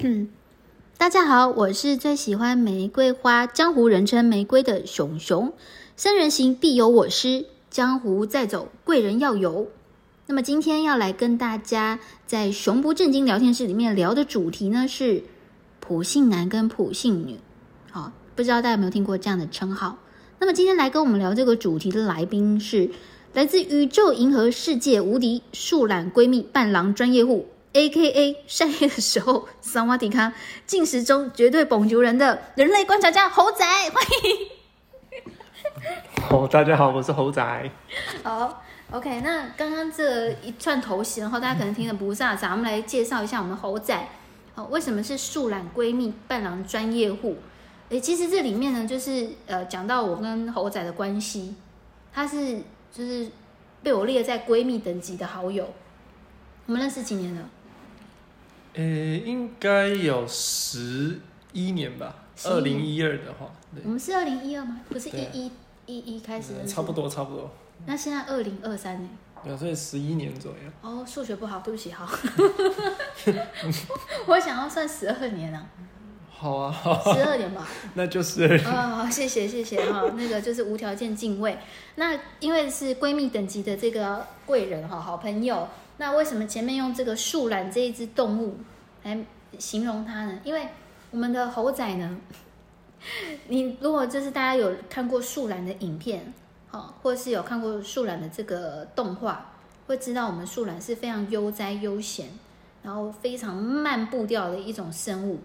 嗯，大家好，我是最喜欢玫瑰花，江湖人称玫瑰的熊熊。三人行必有我师，江湖再走贵人要有。那么今天要来跟大家在熊不正经聊天室里面聊的主题呢是普信男跟普信女。好，不知道大家有没有听过这样的称号？那么今天来跟我们聊这个主题的来宾是来自宇宙银河世界无敌树懒闺蜜伴郎专业户。A K A 晒黑的时候，桑瓦迪卡进食中绝对捧球人的人类观察家猴仔，欢迎。哦，大家好，我是猴仔。好，OK，那刚刚这一串头衔，然后大家可能听得不飒飒，我们来介绍一下我们猴仔。好，为什么是树懒闺蜜伴郎专业户？诶，其实这里面呢，就是呃，讲到我跟猴仔的关系，他是就是被我列在闺蜜等级的好友。我们认识几年了？呃，应该有十一年吧。二零一二的话，我们是二零一二吗？不是一一一一开始的。差不多，差不多。那现在二零二三年？对，所以十一年左右。哦，数学不好，对不起，好。我想要算十二年啊。好啊，十二年吧。那就是。啊，好，谢谢，谢谢哈。那个就是无条件敬畏。那因为是闺蜜等级的这个贵人哈，好朋友。那为什么前面用这个树懒这一只动物来形容它呢？因为我们的猴仔呢，你如果就是大家有看过树懒的影片，好，或是有看过树懒的这个动画，会知道我们树懒是非常悠哉悠闲，然后非常慢步调的一种生物。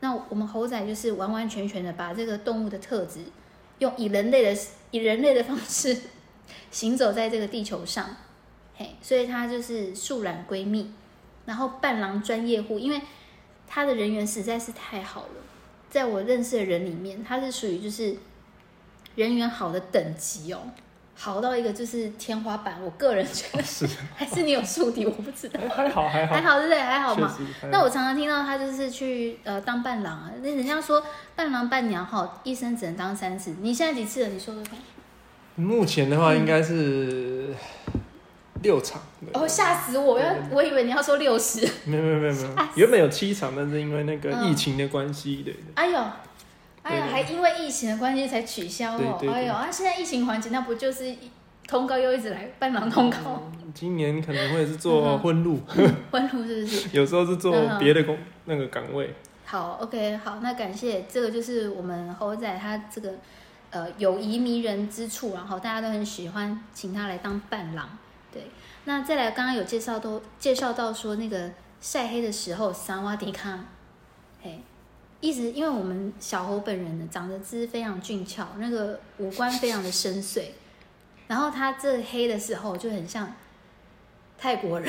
那我们猴仔就是完完全全的把这个动物的特质，用以人类的以人类的方式 行走在这个地球上。所以她就是素染闺蜜，然后伴郎专业户，因为她的人缘实在是太好了，在我认识的人里面，她是属于就是人缘好的等级哦，好到一个就是天花板。我个人觉得是，还是你有宿敌，我不知道。还好还好还好，对不对？还好嘛。那我常常听到她就是去呃当伴郎啊，那人家说伴郎伴娘哈，一生只能当三次。你现在几次了？你说说看。目前的话应该是。六场哦，吓死我！要我以为你要说六十，没有没有没有没有，原本有七场，但是因为那个疫情的关系，对哎呦，哎呦，还因为疫情的关系才取消哦。哎呦，啊，现在疫情环境，那不就是通告又一直来伴郎通告？今年可能会是做婚路，婚路 是不是？有时候是做别的工那个岗位。好，OK，好，那感谢这个就是我们猴仔他这个呃友谊迷人之处，然后大家都很喜欢请他来当伴郎。对，那再来，刚刚有介绍都介绍到说那个晒黑的时候，桑瓦迪康，嘿，一直因为我们小猴本人呢，长得姿非常俊俏，那个五官非常的深邃，然后他这黑的时候就很像泰国人，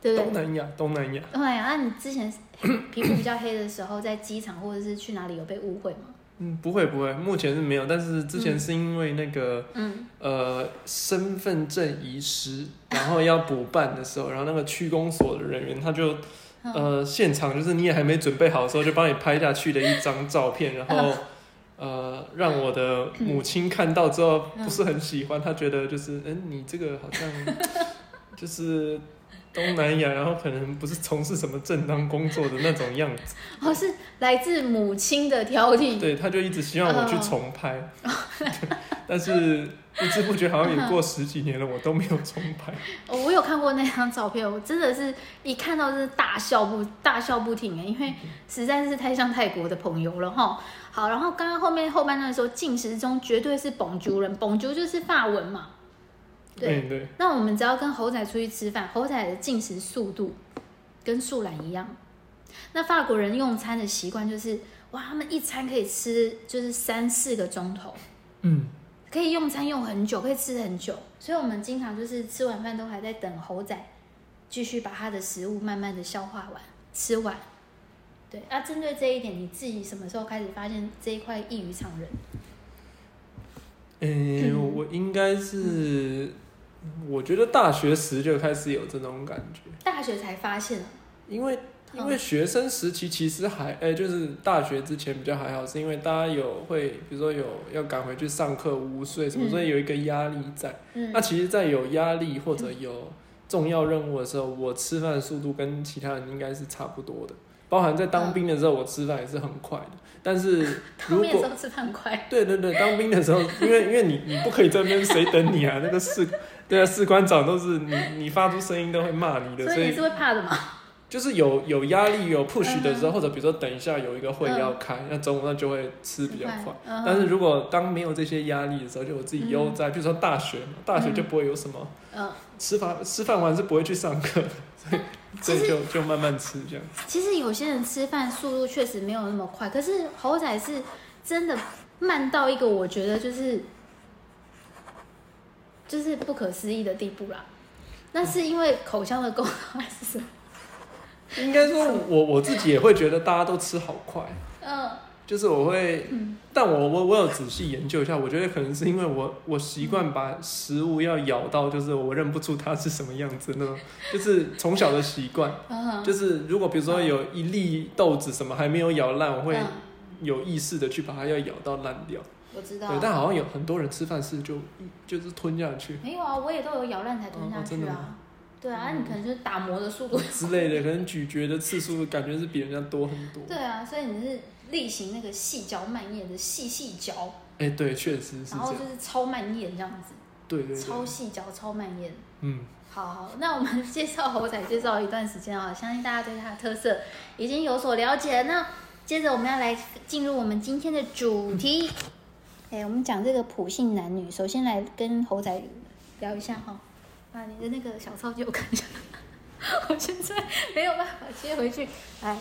对不对？东南亚，东南亚。对啊，那你之前 皮肤比较黑的时候，在机场或者是去哪里有被误会吗？嗯，不会不会，目前是没有，但是之前是因为那个，呃，身份证遗失，然后要补办的时候，然后那个区公所的人员他就，呃，现场就是你也还没准备好的时候，就帮你拍下去的一张照片，然后，呃，让我的母亲看到之后不是很喜欢，他觉得就是，嗯，你这个好像就是。东南亚，然后可能不是从事什么正当工作的那种样子，哦，是来自母亲的挑剔。对，他就一直希望我去重拍，但是不知不觉好像也过十几年了，我都没有重拍。哦，我有看过那张照片，我真的是一看到是大笑不大笑不停哎，因为实在是太像泰国的朋友了哈。好，然后刚刚后面后半段的时候进食中绝对是蹦竹人，蹦竹就是法文嘛。对对，那我们只要跟猴仔出去吃饭，猴仔的进食速度跟树懒一样。那法国人用餐的习惯就是，哇，他们一餐可以吃就是三四个钟头，嗯，可以用餐用很久，可以吃很久。所以我们经常就是吃完饭都还在等猴仔继续把他的食物慢慢的消化完吃完。对，那针对这一点，你自己什么时候开始发现这一块异于常人？嗯，我应该是。我觉得大学时就开始有这种感觉，大学才发现。因为因为学生时期其实还哎，就是大学之前比较还好，是因为大家有会，比如说有要赶回去上课午睡什么，所以有一个压力在。嗯。那其实，在有压力或者有重要任务的时候，我吃饭的速度跟其他人应该是差不多的。包含在当兵的时候，我吃饭也是很快的。但是 如果吃饭快，对对对，当兵的时候，因为因为你你不可以在那边谁等你啊？那个士对啊，士官长都是你你发出声音都会骂你的，所以你是会怕的吗？就是有有压力有 push 的时候，或者比如说等一下有一个会要开，那中午那就会吃比较快。但是如果当没有这些压力的时候，就我自己悠哉，比如说大学嘛，大学就不会有什么，吃饭吃饭完是不会去上课，所以所以就就慢慢吃这样。其实有些人吃饭速度确实没有那么快，可是猴仔是真的慢到一个我觉得就是就是不可思议的地步啦。那是因为口腔的功能还是什么？应该说，我我自己也会觉得大家都吃好快，嗯，就是我会，但我我我有仔细研究一下，我觉得可能是因为我我习惯把食物要咬到，就是我认不出它是什么样子那种，就是从小的习惯，就是如果比如说有一粒豆子什么还没有咬烂，我会有意识的去把它要咬到烂掉。我知道，对，但好像有很多人吃饭是就就是吞下去，没有啊，我也都有咬烂才吞下去啊。对啊，你可能就是打磨的速度。之类的，可能咀嚼的次数感觉是比人家多很多。对啊，所以你是例行那个细嚼慢咽的细细嚼。哎，对，确实是。然后就是超慢咽这样子。对对。超细嚼，超慢咽。嗯。好好，那我们介绍猴仔介绍一段时间啊，相信大家对它的特色已经有所了解。那接着我们要来进入我们今天的主题。哎，我们讲这个普信男女，首先来跟猴仔聊一下哈。啊，你的那个小抄借我看一下，我现在没有办法接回去。来，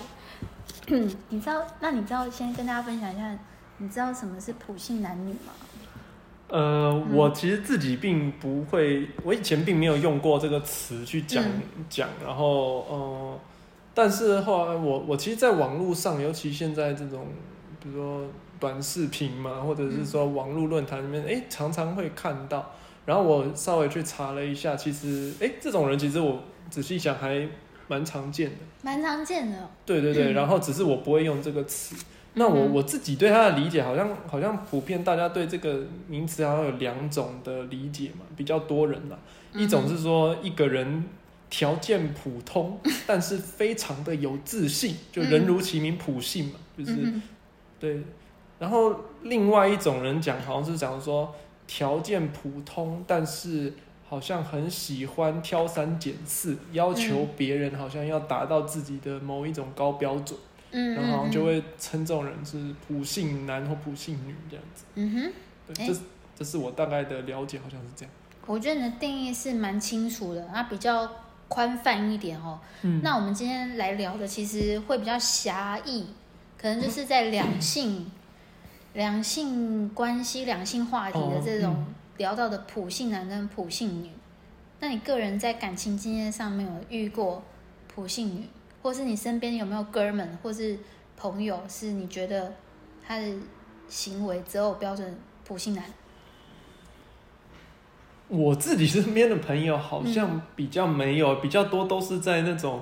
你知道？那你知道？先跟大家分享一下，你知道什么是普信男女吗？呃，我其实自己并不会，我以前并没有用过这个词去讲讲，然后呃，但是后来我我其实，在网络上，尤其现在这种，比如说短视频嘛，或者是说网络论坛里面，哎，常常会看到。然后我稍微去查了一下，其实，哎，这种人其实我仔细想还蛮常见的，蛮常见的。对对对，然后只是我不会用这个词。那我我自己对它的理解，好像好像普遍大家对这个名词好像有两种的理解嘛，比较多人啦。一种是说一个人条件普通，但是非常的有自信，就人如其名普信嘛，就是对。然后另外一种人讲，好像是讲说。条件普通，但是好像很喜欢挑三拣四，要求别人好像要达到自己的某一种高标准，嗯，然后就会称这种人是普信男或普信女这样子。嗯哼，对，这这是我大概的了解，好像是这样。我觉得你的定义是蛮清楚的，它比较宽泛一点哦。嗯，那我们今天来聊的其实会比较狭义，可能就是在两性。两性关系、两性话题的这种聊到的普信男跟普信女，那你个人在感情经验上面有遇过普信女，或是你身边有没有哥们或是朋友，是你觉得他的行为择偶标准普信男？我自己身边的朋友好像比较没有，比较多都是在那种。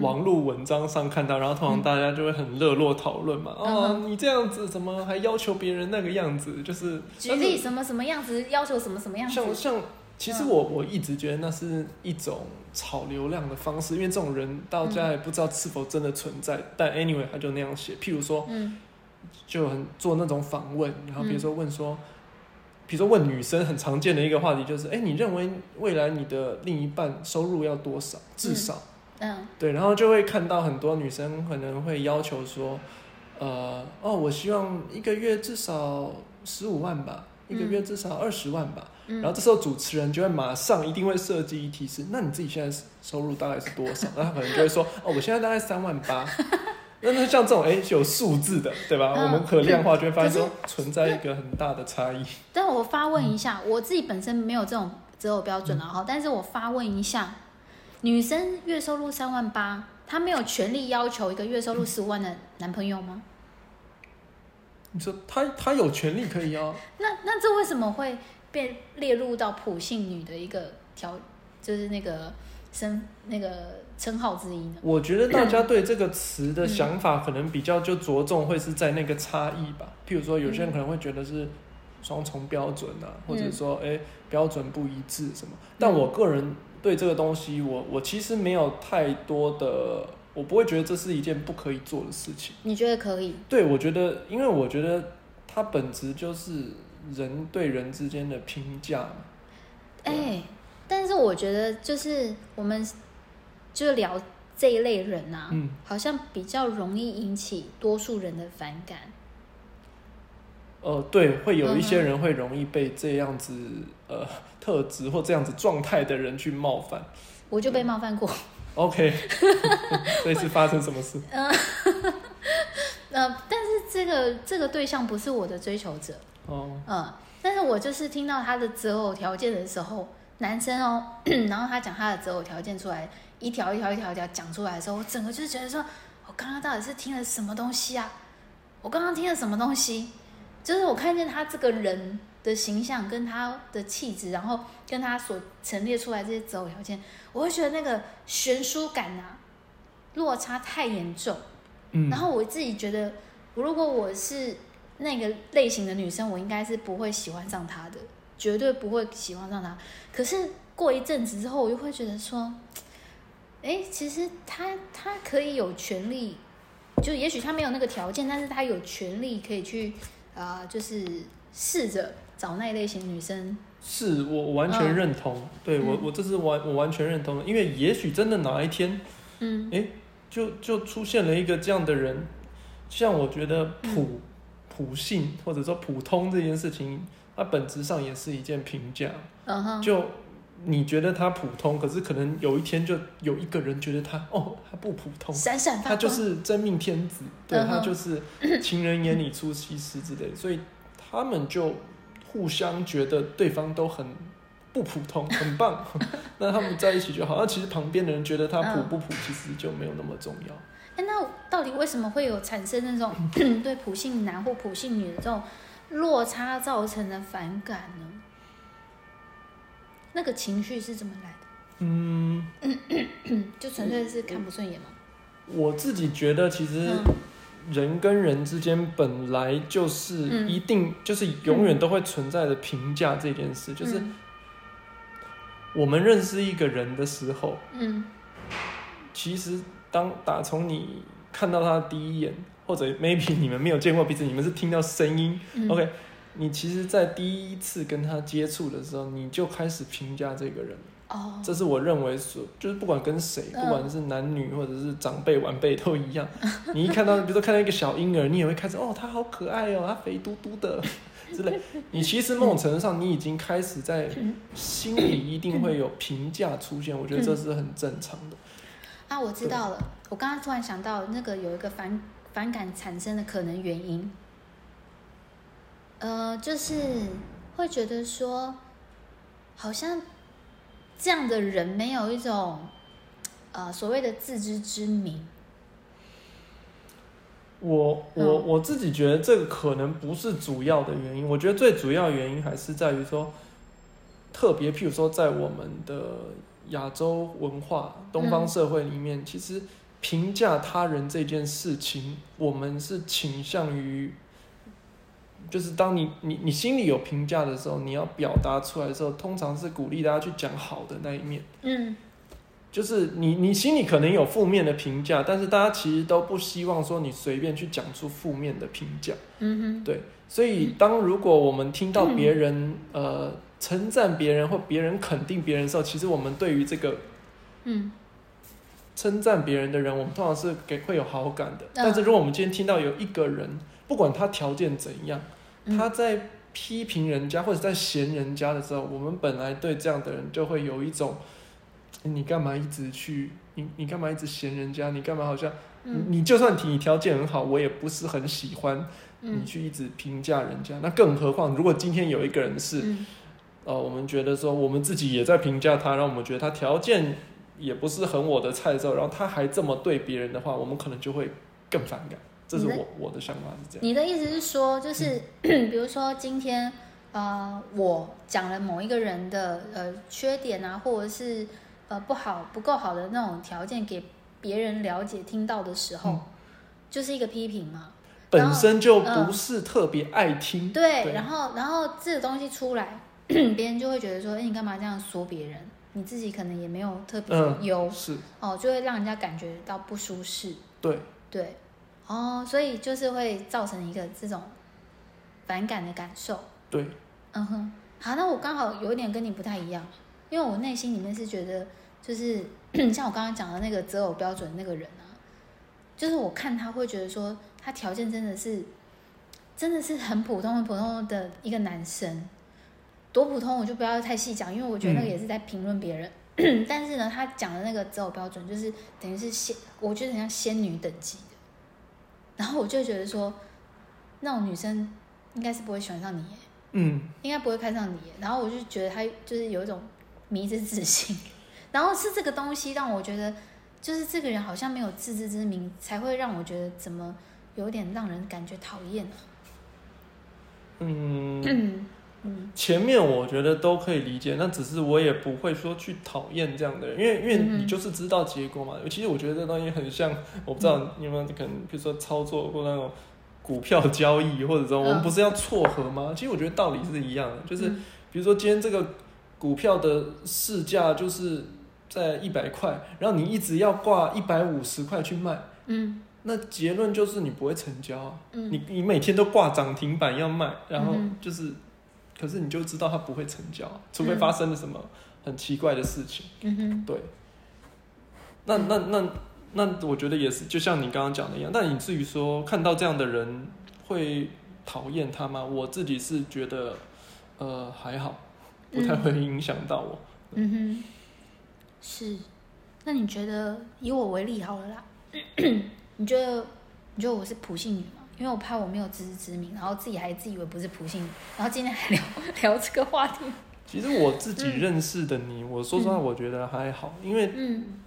网络文章上看到，然后通常大家就会很热络讨论嘛。哦，你这样子怎么还要求别人那个样子？就是举例什么什么样子，要求什么什么样子。像像，其实我我一直觉得那是一种炒流量的方式，因为这种人到家也不知道是否真的存在。但 anyway，他就那样写。譬如说，就很做那种访问，然后比如说问说，比如说问女生很常见的一个话题就是，哎，你认为未来你的另一半收入要多少？至少。嗯，对，然后就会看到很多女生可能会要求说，呃，哦，我希望一个月至少十五万吧，一个月至少二十万吧。然后这时候主持人就会马上一定会设计一提示，那你自己现在收入大概是多少？那他可能就会说，哦，我现在大概三万八。那那像这种哎有数字的，对吧？我们可量化就会发现说存在一个很大的差异。但我发问一下，我自己本身没有这种择偶标准啊，哈，但是我发问一下。女生月收入三万八，她没有权利要求一个月收入十五万的男朋友吗？你说她她有权利可以要？那那这为什么会被列入到普信女的一个条，就是那个身那个称号之一呢？我觉得大家对这个词的想法可能比较就着重会是在那个差异吧。譬如说，有些人可能会觉得是。双重标准啊，或者说哎标准不一致什么。但我个人对这个东西，我我其实没有太多的，我不会觉得这是一件不可以做的事情。你觉得可以？对，我觉得，因为我觉得它本质就是人对人之间的评价嘛。哎，但是我觉得就是我们就聊这一类人啊，嗯，好像比较容易引起多数人的反感。呃，对，会有一些人会容易被这样子呃特质或这样子状态的人去冒犯。我就被冒犯过。OK，这次发生什么事？呃，呃，但是这个这个对象不是我的追求者。哦。嗯。但是我就是听到他的择偶条件的时候，男生哦，然后他讲他的择偶条件出来，一条一条一条一条讲出来的时候，我整个就是觉得说，我刚刚到底是听了什么东西啊？我刚刚听了什么东西？就是我看见他这个人的形象跟他的气质，然后跟他所陈列出来这些择偶条件，我会觉得那个悬殊感啊，落差太严重。嗯，然后我自己觉得，如果我是。那个类型的女生，我应该是不会喜欢上他的，绝对不会喜欢上他。可是过一阵子之后，我又会觉得说，哎，其实他他可以有权利，就也许他没有那个条件，但是他有权利可以去啊，就是试着找那一类型女生。是我完全认同，对我我这是完我完全认同的，因为也许真的哪一天，嗯，哎，就就出现了一个这样的人，像我觉得普。普信或者说普通这件事情，它本质上也是一件评价。嗯哼，就你觉得他普通，可是可能有一天就有一个人觉得他哦，他不普通，闪闪他就是真命天子，对他就是情人眼里出西施之类，所以他们就互相觉得对方都很不普通，很棒。那他们在一起就好，那其实旁边的人觉得他普不普，其实就没有那么重要。哎，那到底为什么会有产生那种 对普信男或普信女的这种落差造成的反感呢？那个情绪是怎么来的？嗯，就纯粹是看不顺眼吗？我自己觉得，其实人跟人之间本来就是一定就是永远都会存在的评价这件事，就是我们认识一个人的时候，嗯，其实。当打从你看到他第一眼，或者 maybe 你们没有见过彼此，你们是听到声音，OK？你其实，在第一次跟他接触的时候，你就开始评价这个人。哦，这是我认为是，就是不管跟谁，不管是男女或者是长辈晚辈都一样。你一看到，比如说看到一个小婴儿，你也会开始哦，他好可爱哦，他肥嘟嘟的 之类。你其实某种程度上，你已经开始在心里一定会有评价出现。我觉得这是很正常的。啊，我知道了。我刚刚突然想到，那个有一个反反感产生的可能原因，呃，就是会觉得说，好像这样的人没有一种呃所谓的自知之明。我我我自己觉得这个可能不是主要的原因。我觉得最主要原因还是在于说，特别譬如说在我们的。亚洲文化、东方社会里面，其实评价他人这件事情，我们是倾向于，就是当你你你心里有评价的时候，你要表达出来的时候，通常是鼓励大家去讲好的那一面。嗯，就是你你心里可能有负面的评价，但是大家其实都不希望说你随便去讲出负面的评价。嗯哼，对，所以当如果我们听到别人呃。称赞别人或别人肯定别人的时候，其实我们对于这个，嗯，称赞别人的人，我们通常是给会有好感的。但是如果我们今天听到有一个人，不管他条件怎样，他在批评人家或者在嫌人家的时候，我们本来对这样的人就会有一种，你干嘛一直去，你你干嘛一直嫌人家？你干嘛好像，你就算你条件很好，我也不是很喜欢你去一直评价人家。那更何况，如果今天有一个人是。呃，我们觉得说我们自己也在评价他，让我们觉得他条件也不是很我的菜的时候，然后他还这么对别人的话，我们可能就会更反感。这是我我的想法是这样。你的意思是说，就是 比如说今天呃，我讲了某一个人的呃缺点啊，或者是呃不好不够好的那种条件给别人了解听到的时候，就是一个批评嘛？本身就不是特别爱听。对，然后然后这个东西出来，别人就会觉得说，哎，你干嘛这样说别人？你自己可能也没有特别优，是哦，就会让人家感觉到不舒适。对对，哦，所以就是会造成一个这种反感的感受。对，嗯哼，好，那我刚好有一点跟你不太一样，因为我内心里面是觉得，就是 像我刚刚讲的那个择偶标准那个人啊，就是我看他会觉得说，他条件真的是，真的是很普通很普通的一个男生。多普通我就不要太细讲，因为我觉得那个也是在评论别人。但是呢，他讲的那个择偶标准就是等于是仙，我觉得很像仙女等级的。然后我就觉得说，那种女生应该是不会喜欢上你，嗯，应该不会看上你。然后我就觉得他就是有一种迷之自信。然后是这个东西让我觉得，就是这个人好像没有自知之明，才会让我觉得怎么有点让人感觉讨厌呢？嗯。前面我觉得都可以理解，那只是我也不会说去讨厌这样的人，因为因为你就是知道结果嘛。其实我觉得这东西很像，我不知道你们可能，比如说操作过那种股票交易，或者说我们不是要撮合吗？其实我觉得道理是一样的，就是比如说今天这个股票的市价就是在一百块，然后你一直要挂一百五十块去卖，嗯，那结论就是你不会成交，嗯，你你每天都挂涨停板要卖，然后就是。可是你就知道它不会成交，除非发生了什么很奇怪的事情。嗯哼，对。那那那那，我觉得也是，就像你刚刚讲的一样。但以至于说看到这样的人会讨厌他吗？我自己是觉得，呃，还好，不太会影响到我。嗯哼，是。那你觉得以我为例好了啦？你觉得你觉得我是普信女吗？因为我怕我没有自知之明，然后自己还自以为不是普信，然后今天还聊聊这个话题。其实我自己认识的你，我说实话，我觉得还好，因为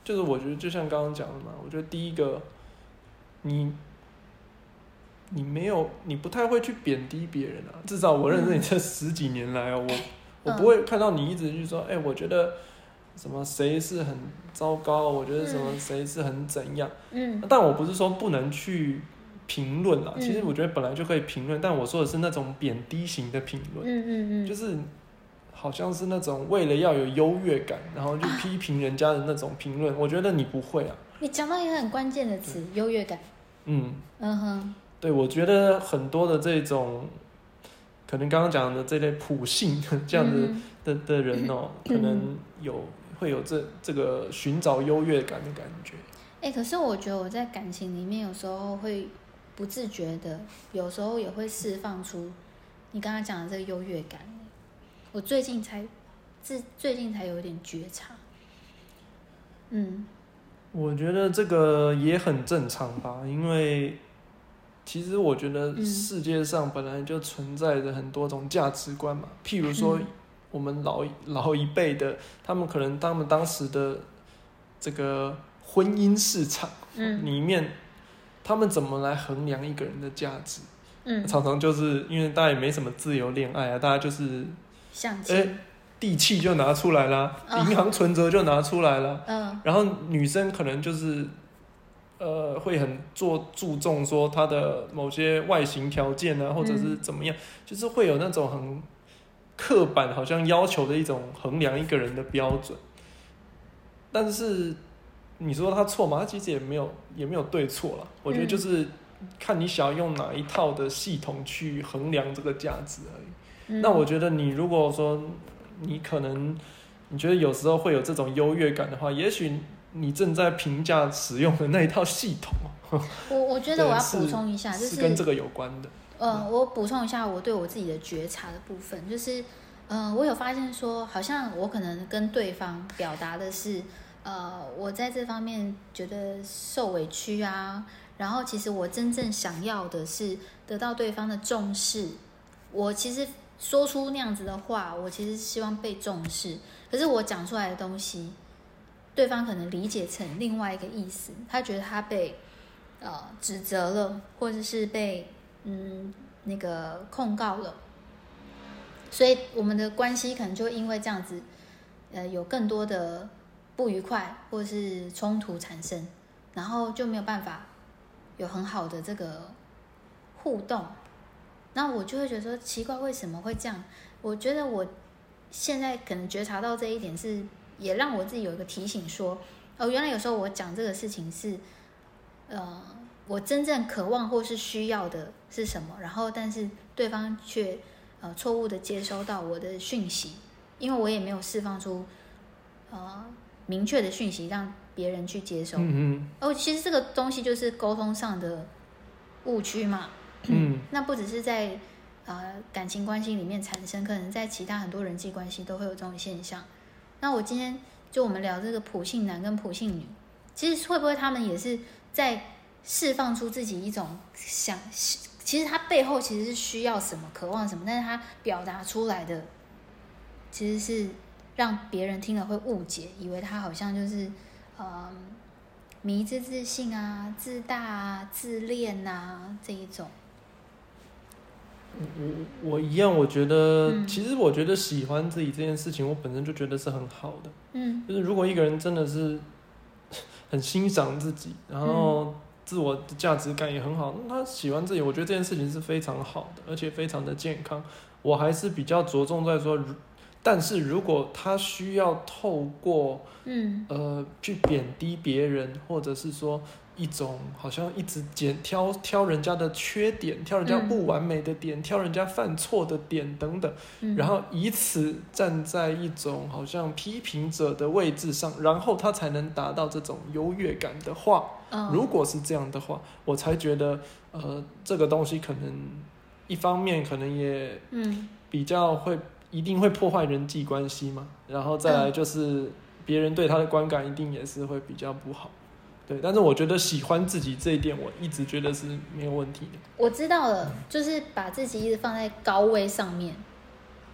就是我觉得就像刚刚讲的嘛，我觉得第一个，你你没有，你不太会去贬低别人啊。至少我认识你这十几年来哦，我 我不会看到你一直去说，哎，我觉得什么谁是很糟糕，我觉得什么谁是很怎样。嗯，但我不是说不能去。评论啊，其实我觉得本来就可以评论，但我说的是那种贬低型的评论，嗯嗯嗯，就是好像是那种为了要有优越感，然后就批评人家的那种评论。我觉得你不会啊。你讲到一个很关键的词，优越感。嗯嗯哼，对，我觉得很多的这种，可能刚刚讲的这类普性这样子的的人哦，可能有会有这这个寻找优越感的感觉。哎，可是我觉得我在感情里面有时候会。不自觉的，有时候也会释放出你刚刚讲的这个优越感。我最近才自最近才有点觉察。嗯，我觉得这个也很正常吧，因为其实我觉得世界上本来就存在着很多种价值观嘛。譬如说，我们老老一辈的，他们可能他们当时的这个婚姻市场里面。他们怎么来衡量一个人的价值？嗯，常常就是因为大家也没什么自由恋爱啊，大家就是相亲，地契就拿出来啦，银行存折就拿出来了，嗯，然后女生可能就是呃会很做注重说她的某些外形条件啊，或者是怎么样，就是会有那种很刻板，好像要求的一种衡量一个人的标准，但是。你说他错吗？他其实也没有，也没有对错了。我觉得就是看你想要用哪一套的系统去衡量这个价值而已。那我觉得你如果说你可能你觉得有时候会有这种优越感的话，也许你正在评价使用的那一套系统。我我觉得我要补充一下，就是跟这个有关的。嗯，我补充一下我对我自己的觉察的部分，就是嗯，我有发现说，好像我可能跟对方表达的是。呃，我在这方面觉得受委屈啊，然后其实我真正想要的是得到对方的重视。我其实说出那样子的话，我其实希望被重视。可是我讲出来的东西，对方可能理解成另外一个意思，他觉得他被呃指责了，或者是被嗯那个控告了，所以我们的关系可能就因为这样子，呃，有更多的。不愉快或是冲突产生，然后就没有办法有很好的这个互动，那我就会觉得说奇怪，为什么会这样？我觉得我现在可能觉察到这一点是，也让我自己有一个提醒说，哦，原来有时候我讲这个事情是，呃，我真正渴望或是需要的是什么，然后但是对方却呃错误的接收到我的讯息，因为我也没有释放出呃明确的讯息让别人去接收。嗯哦，其实这个东西就是沟通上的误区嘛。嗯 那不只是在呃感情关系里面产生，可能在其他很多人际关系都会有这种现象。那我今天就我们聊这个普信男跟普信女，其实会不会他们也是在释放出自己一种想，其实他背后其实是需要什么、渴望什么，但是他表达出来的其实是让别人听了会误解，以为他好像就是呃迷之自信啊、自大啊、自恋啊这一种。我我一样，我觉得、嗯其实我觉得喜欢自己这件事情，我本身就觉得是很好的。嗯就是如果一个人真的是很欣赏自己，然后自我的价值感也很好，那他喜欢自己，我觉得这件事情是非常好的，而且非常的健康。我还是比较着重在说，如但是如果他需要透过嗯。呃去贬低别人，或者是说一种好像一直捡挑挑人家的缺点，挑人家嗯不完美的点，挑人家犯错的点等等。嗯，然后以此站在一种好像批评者的位置上，然后他才能达到这种优越感的话，嗯。如果是这样的话，我才觉得呃这个东西可能一方面可能也嗯。比较会一定会破坏人际关系嘛，然后再来就是别人对他的观感一定也是会比较不好。对，但是我觉得喜欢自己这一点，我一直觉得是没有问题的。我知道了，就是把自己一直放在高位上面，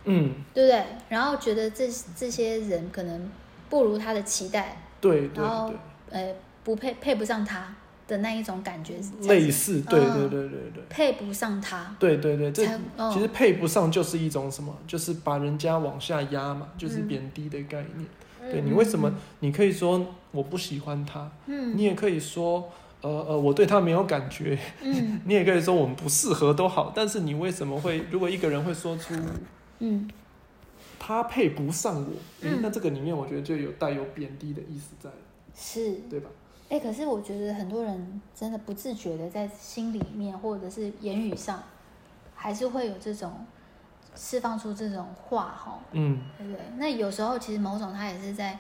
嗯，对不对？然后觉得这这些人可能不如他的期待，对对然后对，呃，不配配不上他的那一种感觉，类似，对嗯对对对对。配不上他，对对对，这其实配不上就是一种什么？就是把人家往下压嘛，就是嗯贬低的概念。对嗯你为什么？你可以说我不喜欢他，嗯你也可以说呃呃我对他没有感觉，嗯 你也可以说我们不适合都好。但是你为什么会？如果一个人会说出嗯他配不上我，那这个里面我觉得就有带有贬低的意思在，是对吧？哎，可是我觉得很多人真的不自觉的在心里面或者是言语上，还是会有这种释放出这种话哈，嗯，对不对？那有时候其实某种他也是在，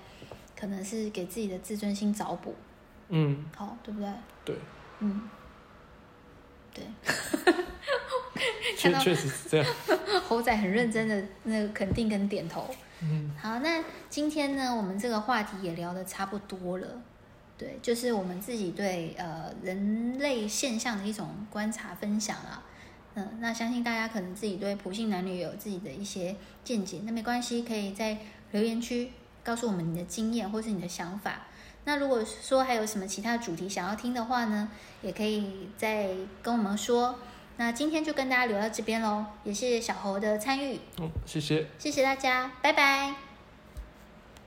可能是给自己的自尊心找补，嗯，好，对不对？对，嗯，对。确看到确实是这样。猴仔很认真的那个肯定跟点头。嗯好，那今天呢，我们这个话题也聊得差不多了。对，就是我们自己对呃人类现象的一种观察分享啊。嗯，那相信大家可能自己对普信男女有自己的一些见解，那没关系，可以在留言区告诉我们你的经验或是你的想法。那如果说还有什么其他主题想要听的话呢，也可以再跟我们说。那今天就跟大家聊到这边喽，也谢谢小猴的参与，嗯，谢谢。谢谢大家，拜拜。